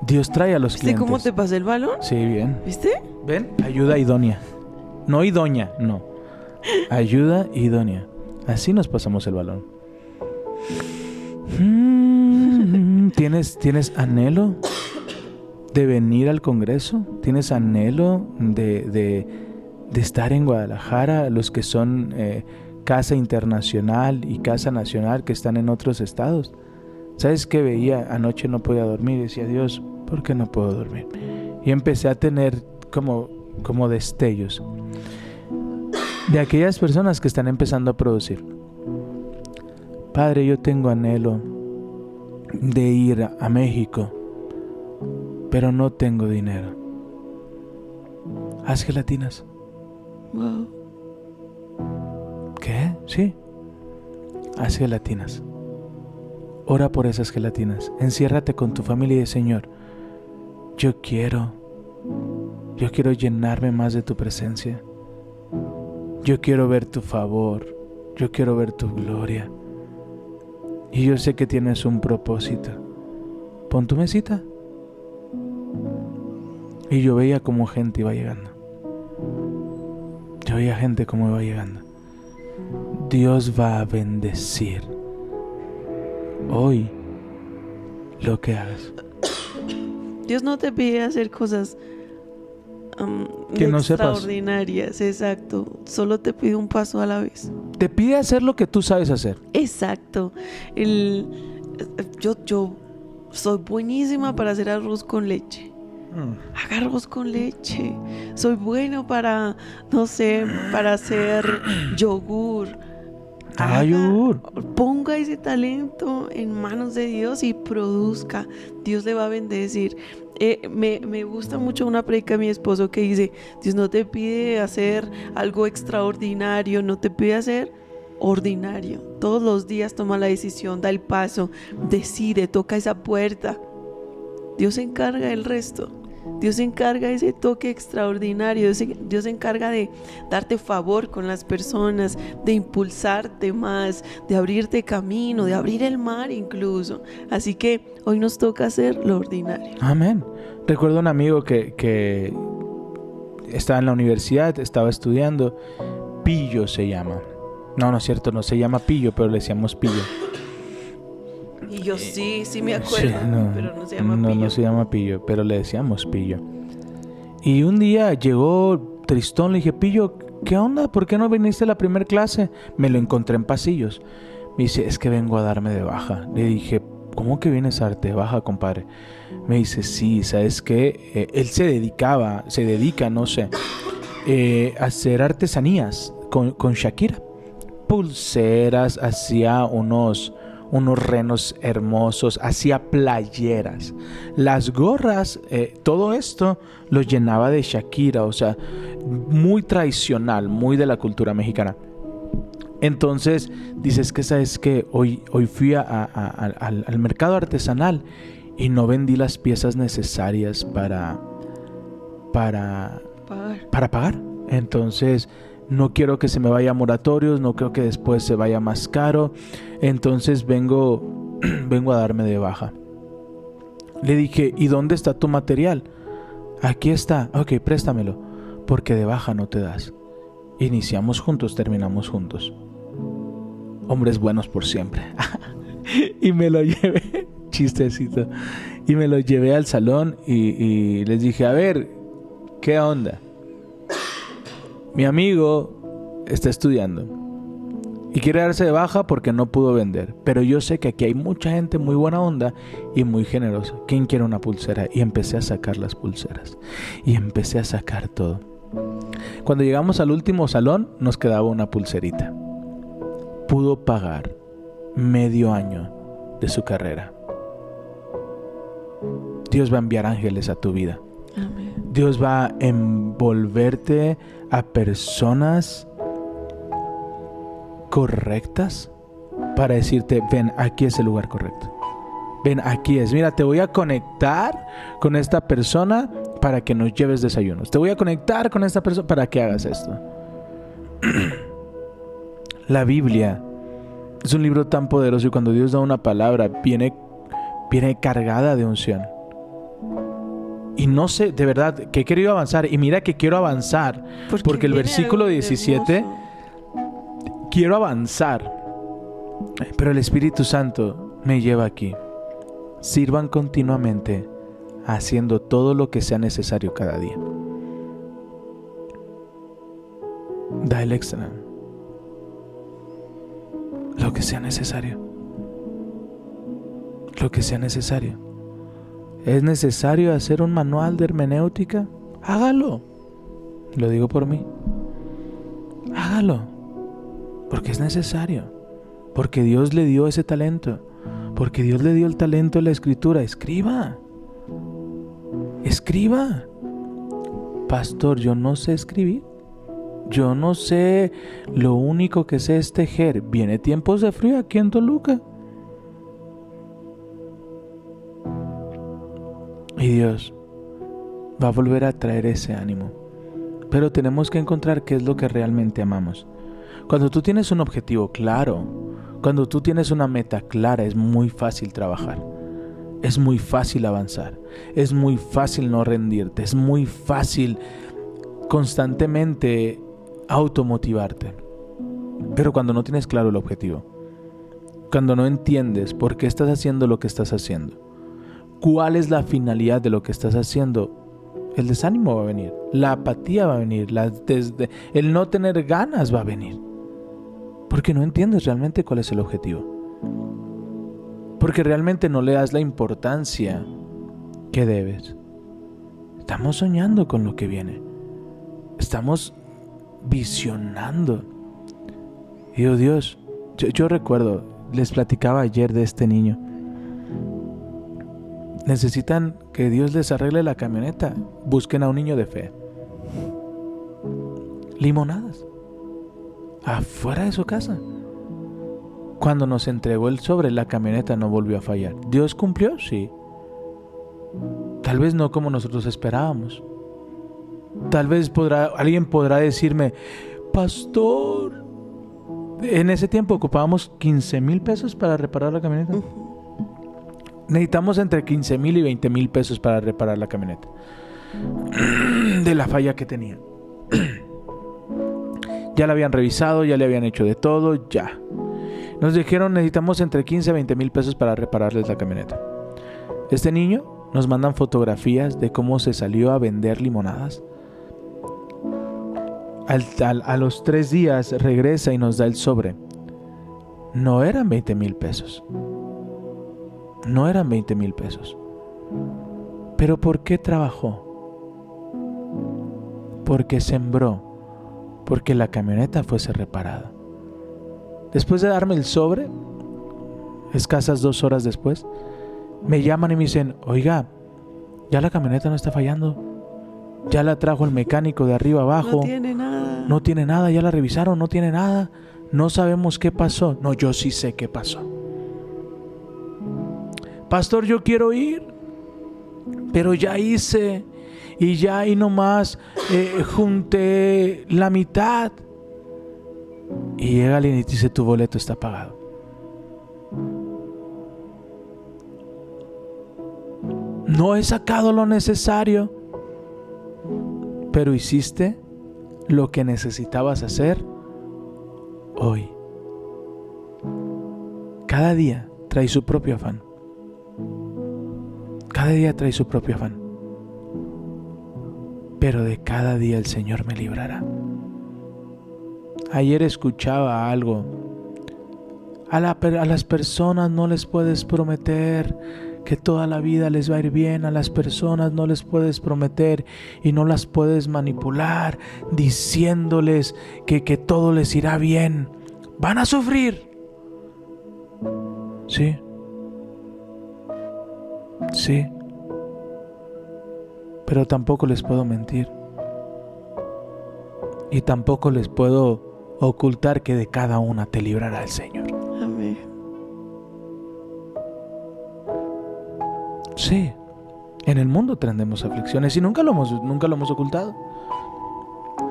Speaker 1: Dios trae a los
Speaker 2: ¿Viste
Speaker 1: clientes.
Speaker 2: cómo te pasé el balón?
Speaker 1: Sí, bien.
Speaker 2: ¿Viste?
Speaker 1: ¿Ven? Ayuda idónea. No idónea, no. Ayuda idónea. Así nos pasamos el balón. Mm, ¿Tienes, ¿Tienes anhelo de venir al Congreso? ¿Tienes anhelo de, de- de estar en Guadalajara? Los que son eh, Casa Internacional y Casa Nacional que están en otros estados. ¿Sabes qué veía? Anoche no podía dormir. Decía, Dios, ¿por qué no puedo dormir? Y empecé a tener como, como destellos de aquellas personas que están empezando a producir. Padre, yo tengo anhelo de ir a México, pero no tengo dinero. Haz gelatinas.
Speaker 2: Wow.
Speaker 1: ¿Qué? Sí. Haz gelatinas. Ora por esas gelatinas. Enciérrate con tu familia y Señor, yo quiero, yo quiero llenarme más de tu presencia. Yo quiero ver tu favor. Yo quiero ver tu gloria. Y yo sé que tienes un propósito. Pon tu mesita. Y yo veía como gente iba llegando. Veía gente como iba llegando. Dios va a bendecir hoy lo que hagas.
Speaker 2: Dios no te pide hacer cosas am,
Speaker 1: Que no sepas.
Speaker 2: extraordinarias, exacto. Solo te pide un paso a la vez.
Speaker 1: Te pide hacer lo que tú sabes hacer.
Speaker 2: Exacto. El, yo, yo soy buenísima para hacer arroz con leche. Haga arroz con leche. Soy bueno para, no sé, para hacer yogur.
Speaker 1: Ah,
Speaker 2: Haga-
Speaker 1: yogur.
Speaker 2: Ponga ese talento en manos de Dios y produzca. Dios le va a bendecir. Eh, me, me gusta mucho una predica de mi esposo que dice, Dios no te pide hacer algo extraordinario, no te pide hacer ordinario. Todos los días toma la decisión, da el paso, decide, toca esa puerta. Dios se encarga del resto. Dios se encarga de ese toque extraordinario. Dios se, encarga de darte favor con las personas, de impulsarte más, de abrirte camino, de abrir el mar incluso. Así que hoy nos toca hacer lo ordinario.
Speaker 1: Amén. Recuerdo un amigo que, que estaba en la universidad, estaba estudiando. Pillo se llama. No, no es cierto, no se llama Pillo, pero le decíamos Pillo.
Speaker 2: Y yo sí, sí me
Speaker 1: Sí,
Speaker 2: acuerdo,
Speaker 1: no,
Speaker 2: pero no se llama
Speaker 1: no,
Speaker 2: pillo.
Speaker 1: no se llama Pillo, pero le decíamos Pillo. Y un día llegó Tristón, le dije, Pillo, ¿qué onda? ¿Por qué no viniste a la primera clase? Me lo encontré en pasillos. Me dice, es que vengo a darme de baja. Le dije, ¿cómo que vienes a darte de baja, compadre? Me dice, sí, ¿sabes qué? Eh, él se dedicaba, se dedica, no sé, eh, a hacer artesanías con, con Shakira. Pulseras, hacía unos, unos renos hermosos, hacía playeras. Las gorras, eh, todo esto lo llenaba de Shakira, o sea, muy tradicional, muy de la cultura mexicana. Entonces, dices que sabes que hoy, hoy fui a- a- a- al, al mercado artesanal y no vendí las piezas necesarias para, para,
Speaker 2: Pagar.
Speaker 1: para pagar. Entonces, no quiero que se me vaya a moratorios, no creo que después se vaya más caro. Entonces vengo, [clears throat] vengo a darme de baja. Le dije, ¿y dónde está tu material? Aquí está. Ok, préstamelo. Porque de baja no te das. Iniciamos juntos, terminamos juntos. Hombres buenos por siempre. [laughs] y me lo llevé, [laughs] chistecito. Y me lo llevé al salón y, y les dije, a ver, ¿qué onda? Mi amigo está estudiando y quiere darse de baja porque no pudo vender. Pero yo sé que aquí hay mucha gente muy buena onda y muy generosa. ¿Quién quiere una pulsera? Y empecé a sacar las pulseras. Y empecé a sacar todo. Cuando llegamos al último salón nos quedaba una pulserita. Pudo pagar medio año de su carrera. Dios va a enviar ángeles a tu vida.
Speaker 2: Amén.
Speaker 1: Dios va a envolverte a personas correctas para decirte, ven, aquí es el lugar correcto. Ven, aquí es. Mira, te voy a conectar con esta persona para que nos lleves desayunos. Te voy a conectar con esta persona para que hagas esto. [clears throat] La Biblia es un libro tan poderoso y cuando Dios da una palabra viene, viene cargada de unción. Y no sé, de verdad, que he querido avanzar. Y mira que quiero avanzar. Porque el versículo
Speaker 2: algo
Speaker 1: 17
Speaker 2: hermoso.
Speaker 1: quiero avanzar. Pero el Espíritu Santo me lleva aquí. Sirvan continuamente haciendo todo lo que sea necesario cada día. Da el extra. Lo que sea necesario. Lo que sea necesario. ¿Es necesario hacer un manual de hermenéutica? Hágalo. Lo digo por mí. Hágalo. Porque es necesario. Porque Dios le dio ese talento. Porque Dios le dio el talento de la escritura. Escriba. Escriba. Pastor, yo no sé escribir. Yo no sé. Lo único que sé es tejer. Viene tiempos de frío aquí en Toluca. Y Dios va a volver a traer ese ánimo. Pero tenemos que encontrar qué es lo que realmente amamos. Cuando tú tienes un objetivo claro, cuando tú tienes una meta clara, es muy fácil trabajar. Es muy fácil avanzar. Es muy fácil no rendirte. Es muy fácil constantemente automotivarte. Pero cuando no tienes claro el objetivo, cuando no entiendes por qué estás haciendo lo que estás haciendo, cuál es la finalidad de lo que estás haciendo, el desánimo va a venir, la apatía va a venir, el no tener ganas va a venir. Porque no entiendes realmente cuál es el objetivo. Porque realmente no le das la importancia que debes. Estamos soñando con lo que viene. Estamos visionando. Y oh Dios, yo recuerdo, les platicaba ayer de este niño. Necesitan que Dios les arregle la camioneta. Busquen a un niño de fe. Limonadas. Afuera de su casa. Cuando nos entregó el sobre, la camioneta no volvió a fallar. ¿Dios cumplió? Sí. Tal vez no como nosotros esperábamos. Tal vez podrá, alguien podrá decirme, pastor, en ese tiempo ocupábamos 15 mil pesos para reparar la camioneta. Necesitamos entre 15 mil y 20 mil pesos para reparar la camioneta. [clears throat] De la falla que tenía. [clears throat] Ya la habían revisado, ya le habían hecho de todo, ya. Nos dijeron necesitamos entre 15 a 20 mil pesos para repararles la camioneta. Este niño nos mandan fotografías de cómo se salió a vender limonadas. Al- a los tres días regresa y nos da el sobre. No eran 20 mil pesos. No eran 20 mil pesos. Pero ¿por qué trabajó? Porque sembró. Porque la camioneta fuese reparada. Después de darme el sobre, escasas dos horas después, me llaman y me dicen, oiga, ya la camioneta no está fallando. Ya la trajo el mecánico de arriba abajo.
Speaker 2: No tiene nada.
Speaker 1: No tiene nada, ya la revisaron, no tiene nada. No sabemos qué pasó. No, yo sí sé qué pasó. Pastor, yo quiero ir, pero ya hice y ya ahí nomás eh, junté la mitad. Y llega alguien y dice, tu boleto está pagado. No he sacado lo necesario, pero hiciste lo que necesitabas hacer hoy. Cada día trae su propio afán. Cada día trae su propio afán. Pero de cada día el Señor me librará. Ayer escuchaba algo. A, a las personas no les puedes prometer que toda la vida les va a ir bien. A las personas no les puedes prometer y no las puedes manipular diciéndoles que, que todo les irá bien. Van a sufrir. Sí. Sí. Pero tampoco les puedo mentir. Y tampoco les puedo ocultar que de cada una te librará el Señor.
Speaker 2: Amén.
Speaker 1: Sí. En el mundo tendremos aflicciones y nunca lo hemos, nunca lo hemos ocultado.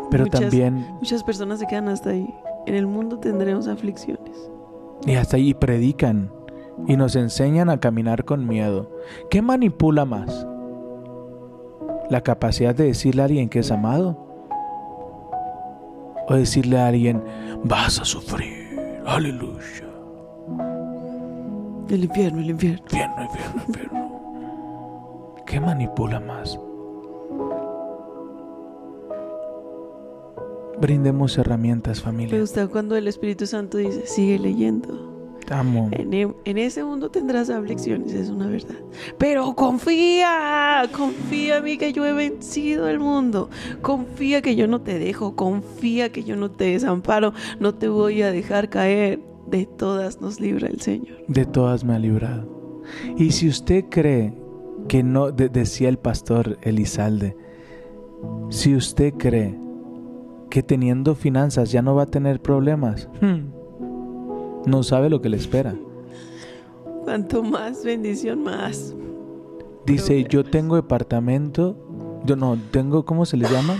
Speaker 1: Pero
Speaker 2: Muchas-
Speaker 1: también,
Speaker 2: Muchas personas se quedan hasta ahí. En el mundo tendremos aflicciones.
Speaker 1: y hasta ahí predican y nos enseñan a caminar con miedo. ¿Qué manipula más? ¿La capacidad de decirle a alguien que es amado? ¿O decirle a alguien, vas a sufrir? Aleluya.
Speaker 2: El infierno, el infierno.
Speaker 1: Infierno, infierno, infierno. ¿Qué manipula más? Brindemos herramientas,
Speaker 2: Me
Speaker 1: familia.
Speaker 2: gusta cuando el Espíritu Santo dice, sigue leyendo.
Speaker 1: Te amo.
Speaker 2: En, e- en ese mundo tendrás aflicciones, es una verdad. Pero confía, confía en mí que yo he vencido el mundo. Confía que yo no te dejo, confía que yo no te desamparo, no te voy a dejar caer. De todas nos libra el Señor.
Speaker 1: De todas me ha librado. Y si usted cree que no, de- decía el pastor Elizalde, si usted cree que teniendo finanzas ya no va a tener problemas, hmm, no sabe lo que le espera.
Speaker 2: Cuanto más bendición, más.
Speaker 1: Dice, yo tengo departamento, yo no, tengo, ¿cómo se le llama?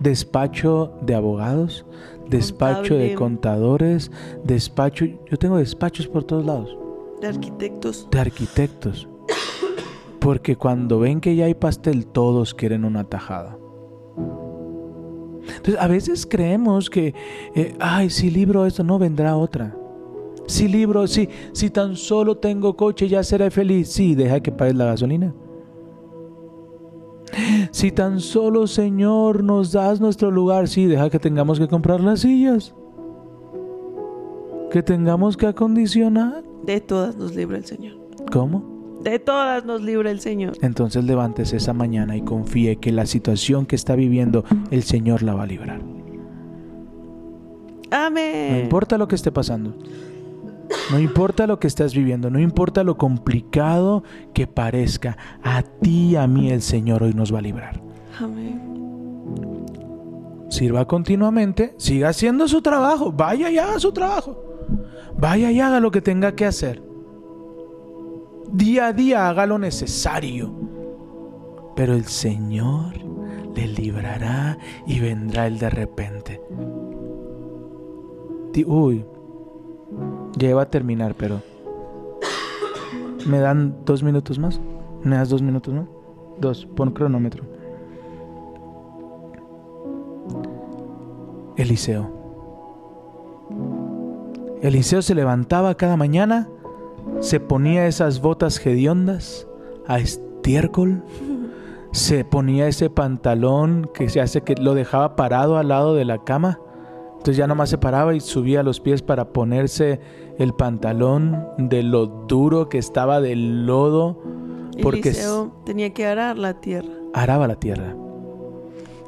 Speaker 1: Despacho de abogados, despacho de contadores, despacho, yo tengo despachos por todos lados,
Speaker 2: De arquitectos.
Speaker 1: de arquitectos. Porque cuando ven que ya hay pastel, todos quieren una tajada. Entonces, a veces creemos que, eh, ay, si libro esto, no vendrá otra. Si libro, si, si tan solo tengo coche, ya seré feliz. Sí, deja que pagues la gasolina. Si tan solo, Señor, nos das nuestro lugar, sí, deja que tengamos que comprar las sillas. Que tengamos que acondicionar.
Speaker 2: De todas nos libra el Señor.
Speaker 1: ¿Cómo?
Speaker 2: De todas nos libra el Señor.
Speaker 1: Entonces levántese esa mañana y confíe que la situación que está viviendo, el Señor la va a librar.
Speaker 2: Amén.
Speaker 1: No importa lo que esté pasando. No importa lo que estás viviendo, no importa lo complicado que parezca, a ti y a mí el Señor hoy nos va a librar.
Speaker 2: Amén.
Speaker 1: Sirva continuamente, siga haciendo su trabajo, vaya y haga su trabajo. Vaya y haga lo que tenga que hacer. Día a día haga lo necesario. Pero el Señor le librará y vendrá el de repente. Uy, ya iba a terminar, pero... ¿Me dan dos minutos más? ¿Me das dos minutos más? Dos, pon cronómetro. Eliseo. Eliseo se levantaba cada mañana, se ponía esas botas hediondas a estiércol, [laughs] se ponía ese pantalón que se hace que lo dejaba parado al lado de la cama. Entonces ya nomás se paraba y subía los pies para ponerse el pantalón de lo duro que estaba del lodo, porque
Speaker 2: Eliseo tenía que arar la tierra.
Speaker 1: araba la tierra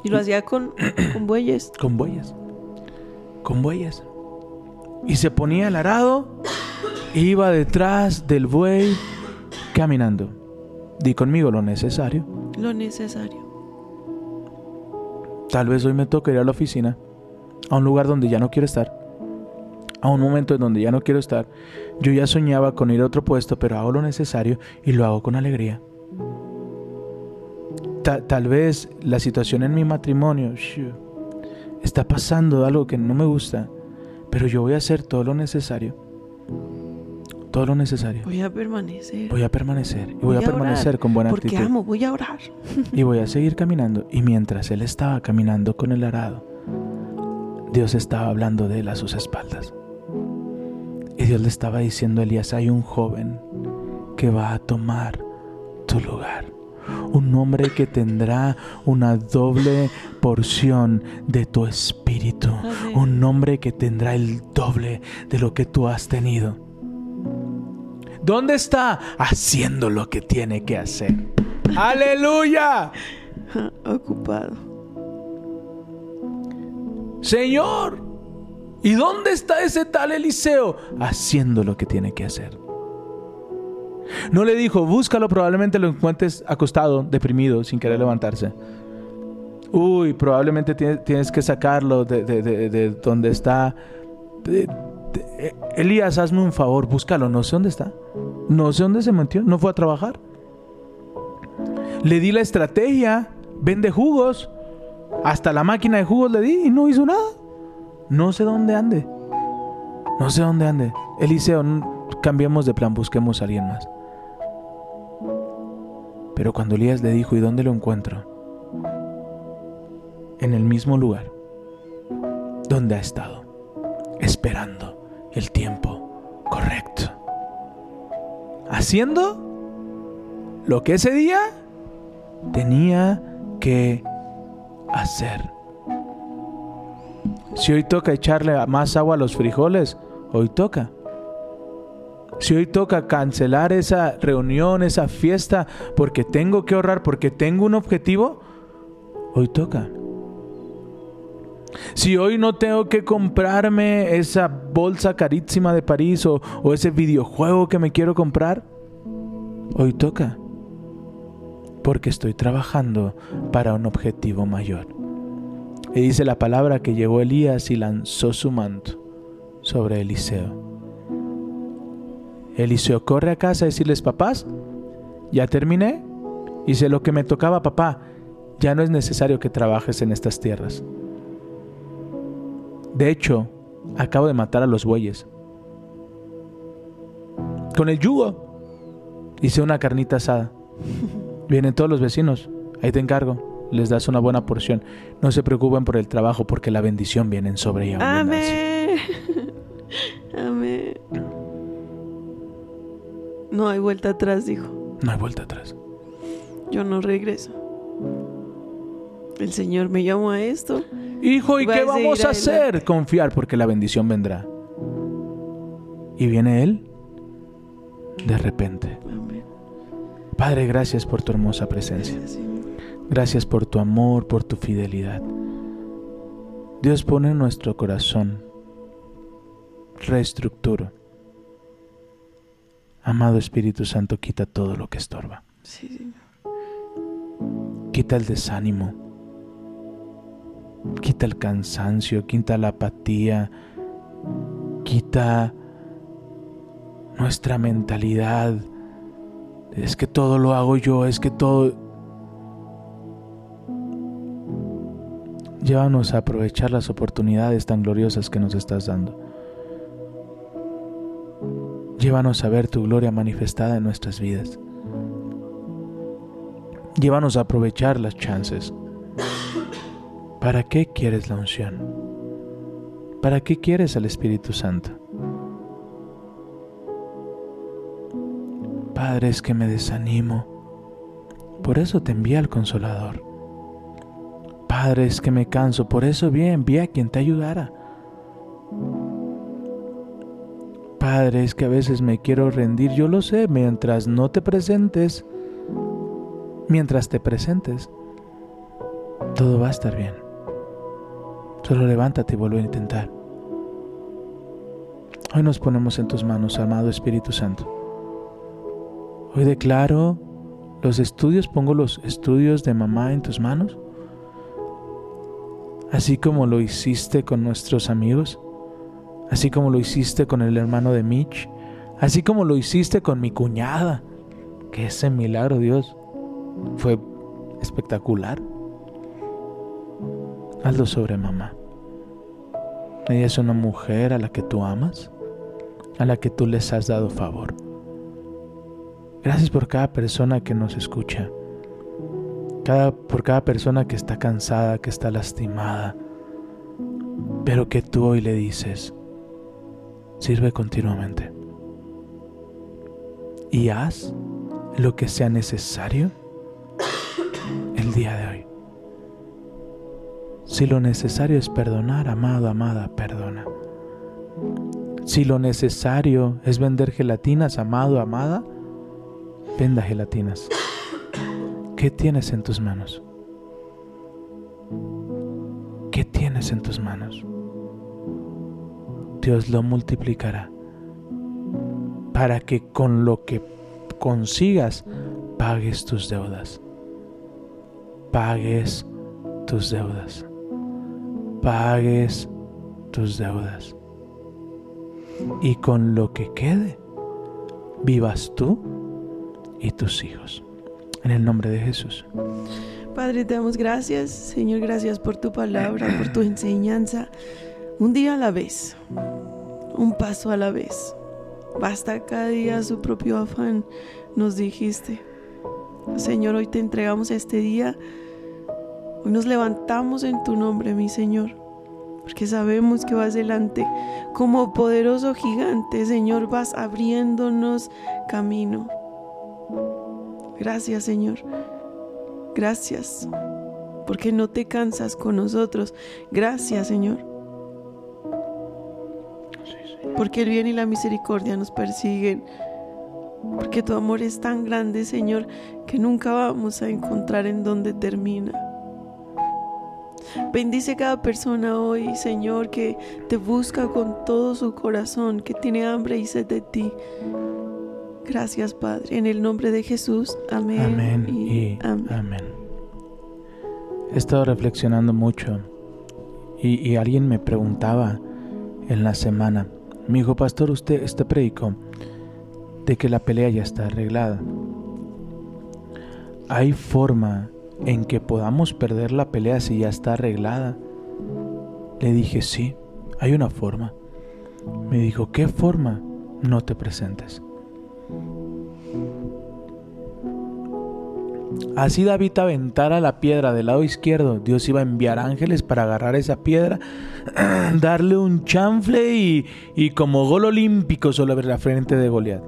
Speaker 2: Y lo hacía con, [clears throat] con bueyes.
Speaker 1: con bueyes. Con bueyes. Y se ponía el arado, iba detrás del buey caminando. Di conmigo lo necesario.
Speaker 2: Lo necesario.
Speaker 1: Tal vez hoy me toque ir a la oficina, a un lugar donde ya no quiero estar, a un momento en donde ya no quiero estar. Yo ya soñaba con ir a otro puesto, pero hago lo necesario y lo hago con alegría. Ta- tal vez la situación en mi matrimonio shoo, está pasando algo que no me gusta, pero yo voy a hacer todo lo necesario. Todo lo necesario.
Speaker 2: Voy a permanecer.
Speaker 1: Voy a permanecer y voy, a permanecer con buena
Speaker 2: Porque
Speaker 1: actitud.
Speaker 2: amo, voy a orar.
Speaker 1: Y voy a seguir caminando. Y mientras él estaba caminando con el arado, Dios estaba hablando de él a sus espaldas. Y Dios le estaba diciendo a Elías, hay un joven que va a tomar tu lugar. Un hombre que tendrá una doble porción de tu espíritu. Un hombre que tendrá el doble de lo que tú has tenido. ¿Dónde está? Haciendo lo que tiene que hacer. Aleluya. [laughs]
Speaker 2: Ocupado.
Speaker 1: Señor, ¿y dónde está ese tal Eliseo? Haciendo lo que tiene que hacer. No le dijo, búscalo, probablemente lo encuentres acostado, deprimido, sin querer levantarse. Uy, probablemente tiene- tienes que sacarlo de, de- de- de donde está. Eh, Elías, hazme un favor, búscalo, no sé dónde está. No sé dónde se metió, no fue a trabajar. Le di la estrategia, vende jugos. Hasta la máquina de jugos le di y no hizo nada. No sé dónde ande. No sé dónde ande. Eliseo, cambiemos de plan, busquemos a alguien más. Pero cuando Elías le dijo, ¿y dónde lo encuentro? En el mismo lugar donde ha estado, esperando el tiempo correcto. Haciendo lo que ese día tenía que hacer. Si hoy toca echarle más agua a los frijoles, hoy toca. Si hoy toca cancelar esa reunión, esa fiesta, porque tengo que ahorrar, porque tengo un objetivo, hoy toca. Si hoy no tengo que comprarme esa bolsa carísima de París o, ese videojuego que me quiero comprar, hoy toca. Porque estoy trabajando para un objetivo mayor. Y dice la palabra que llegó Elías y lanzó su manto sobre Eliseo. Eliseo corre a casa a decirles, papás, ya terminé, hice lo que me tocaba, papá, ya no es necesario que trabajes en estas tierras. De hecho, acabo de matar a los bueyes. Con el yugo hice una carnita asada. [laughs] Vienen todos los vecinos, ahí te encargo, les das una buena porción. No se preocupen por el trabajo porque la bendición viene en sobre abundancia.
Speaker 2: Amén. [laughs] Amén. No hay vuelta atrás, dijo.
Speaker 1: No hay vuelta atrás.
Speaker 2: Yo no regreso. El Señor me llamó a esto.
Speaker 1: Hijo, ¿y qué vamos a hacer? Confiar porque la bendición vendrá. Y viene Él de repente. Padre, gracias por tu hermosa presencia.
Speaker 2: Gracias,
Speaker 1: por tu amor, por tu fidelidad. Dios pone en nuestro corazón reestructura. Amado Espíritu Santo, quita todo lo que estorba.
Speaker 2: Sí, Señor.
Speaker 1: Quita el desánimo. Quita el cansancio, quita la apatía. Quita nuestra mentalidad. Es que todo lo hago yo, es que todo... Llévanos a aprovechar las oportunidades tan gloriosas que nos estás dando. Llévanos a ver tu gloria manifestada en nuestras vidas. Llévanos a aprovechar las chances. ¿Para qué quieres la unción? ¿Para qué quieres al Espíritu Santo? Padre, es que me desanimo. Por eso te envía al Consolador. Padre, es que me canso. Por eso bien, envía a quien te ayudara. Padre, es que a veces me quiero rendir. Yo lo sé, mientras no te presentes, mientras te presentes, todo va a estar bien. Solo levántate y vuelve a intentar. Hoy nos ponemos en tus manos, amado Espíritu Santo. Hoy declaro los estudios, pongo los estudios de mamá en tus manos, así como lo hiciste con nuestros amigos, así como lo hiciste con el hermano de Mitch, así como lo hiciste con mi cuñada, que ese milagro, Dios, fue espectacular. Hazlo sobre mamá. Ella es una mujer a la que tú amas, a la que tú les has dado favor. Gracias por cada persona que nos escucha, por cada persona que está cansada, que está lastimada, pero que tú hoy le dices, sirve continuamente y haz lo que sea necesario el día de hoy. Si lo necesario es perdonar, amado, amada, perdona. Si lo necesario es vender gelatinas, amado, amada, venda gelatinas. ¿Qué tienes en tus manos? ¿Qué tienes en tus manos? Dios lo multiplicará para que con lo que consigas pagues tus deudas. Pagues tus deudas. Pagues tus deudas. Y con lo que quede, vivas tú y tus hijos. En el nombre de Jesús.
Speaker 2: Padre, te damos gracias. Señor, gracias por tu palabra, por tu enseñanza. Un día a la vez, un paso a la vez. Basta cada día su propio afán, nos dijiste. Señor, hoy te entregamos este día. Hoy nos levantamos en tu nombre, mi Señor, porque sabemos que vas delante. Como poderoso gigante, Señor, vas abriéndonos camino. Gracias, Señor. Gracias, porque no te cansas con nosotros. Gracias, Señor. Porque el bien y la misericordia nos persiguen. Porque tu amor es tan grande, Señor, que nunca vamos a encontrar en dónde termina. Bendice cada persona hoy, Señor, que te busca con todo su corazón, que tiene hambre y sed de ti. Gracias, Padre. En el nombre de Jesús. Amén.
Speaker 1: Amén y, amén. He estado reflexionando mucho y, y, alguien me preguntaba en la semana, mi hijo pastor, usted, usted predicó de que la pelea ya está arreglada. ¿Hay forma en que podamos perder la pelea si ya está arreglada? Le dije, sí, hay una forma. Me dijo, ¿qué forma? No te presentes. Así David aventara la piedra del lado izquierdo, Dios iba a enviar ángeles para agarrar esa piedra, [clears throat] darle un chanfle y, y como gol olímpico sobre la frente de Goliat.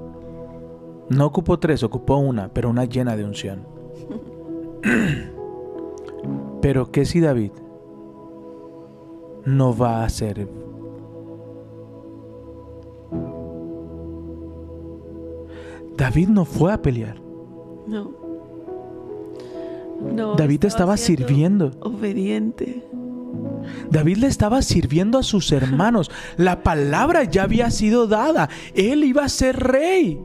Speaker 1: No ocupó tres, ocupó una, pero una llena de unción. [clears throat] pero ¿qué si David no va a hacer David no fue a pelear.
Speaker 2: No. No,
Speaker 1: David estaba, sirviendo.
Speaker 2: Obediente.
Speaker 1: David le estaba sirviendo a sus hermanos. La palabra ya había sido dada. Él iba a ser rey.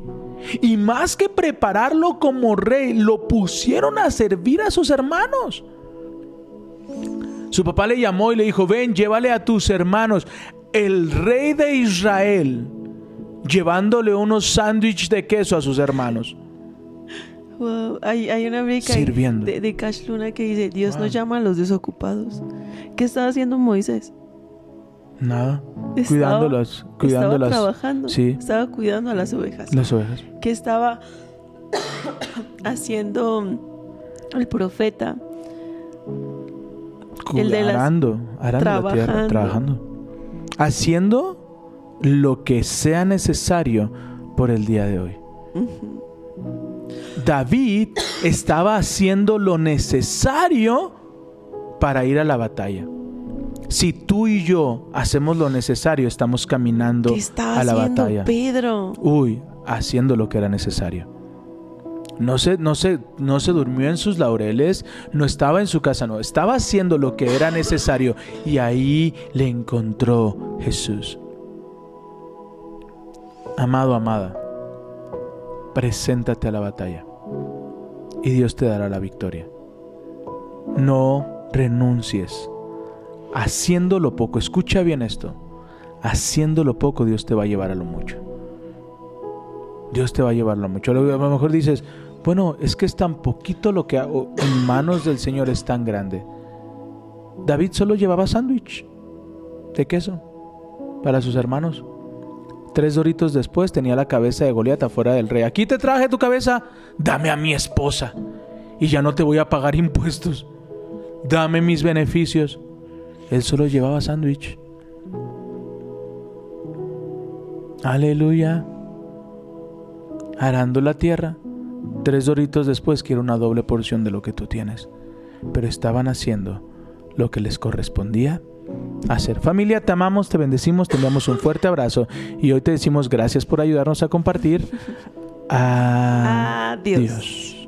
Speaker 1: Y más que prepararlo como rey, lo pusieron a servir a sus hermanos. Su papá le llamó y le dijo, ven, llévale a tus hermanos. El rey de Israel llevándole unos sándwiches de queso a sus hermanos.
Speaker 2: Wow. Hay, hay, una brica de, Cash Luna que dice, Dios wow. no llama a los desocupados. ¿Qué estaba haciendo Moisés?
Speaker 1: Nada.
Speaker 2: Estaba,
Speaker 1: cuidándolas. Cuidándolas.
Speaker 2: Estaba trabajando.
Speaker 1: Sí.
Speaker 2: Estaba cuidando a las ovejas.
Speaker 1: Las ovejas.
Speaker 2: ¿Qué estaba [coughs] haciendo el profeta?
Speaker 1: El de las, arando, arando la tierra, trabajando. Haciendo lo que sea necesario por el día de hoy.
Speaker 2: Uh -huh.
Speaker 1: David estaba haciendo lo necesario para ir a la batalla. Si tú y yo hacemos lo necesario, estamos caminando
Speaker 2: ¿Qué estaba
Speaker 1: a la
Speaker 2: haciendo
Speaker 1: batalla.
Speaker 2: Pedro?
Speaker 1: Uy, haciendo lo que era necesario. No se, no, se, no se durmió en sus laureles, no estaba en su casa, no, estaba haciendo lo que era necesario y ahí le encontró Jesús. Amado, amada, preséntate a la batalla y Dios te dará la victoria. No renuncies. Haciendo lo poco, escucha bien esto, haciendo lo poco Dios te va a llevar a lo mucho. Dios te va a llevar a lo mucho. A lo mejor dices, bueno, es que es tan poquito lo que hago en manos del Señor es tan grande. David solo llevaba sándwich de queso para sus hermanos. Tres doritos después tenía la cabeza de Goliat afuera del rey. Aquí te traje tu cabeza, dame a mi esposa y ya no te voy a pagar impuestos. Dame mis beneficios. Él solo llevaba sándwich. Aleluya. Arando la tierra. Tres doritos después quiero una doble porción de lo que tú tienes. Pero estaban haciendo lo que les correspondía hacer. Familia, te amamos, te bendecimos, te enviamos un fuerte abrazo y hoy te decimos gracias por ayudarnos a compartir. [laughs]
Speaker 2: Adiós.
Speaker 1: Adiós.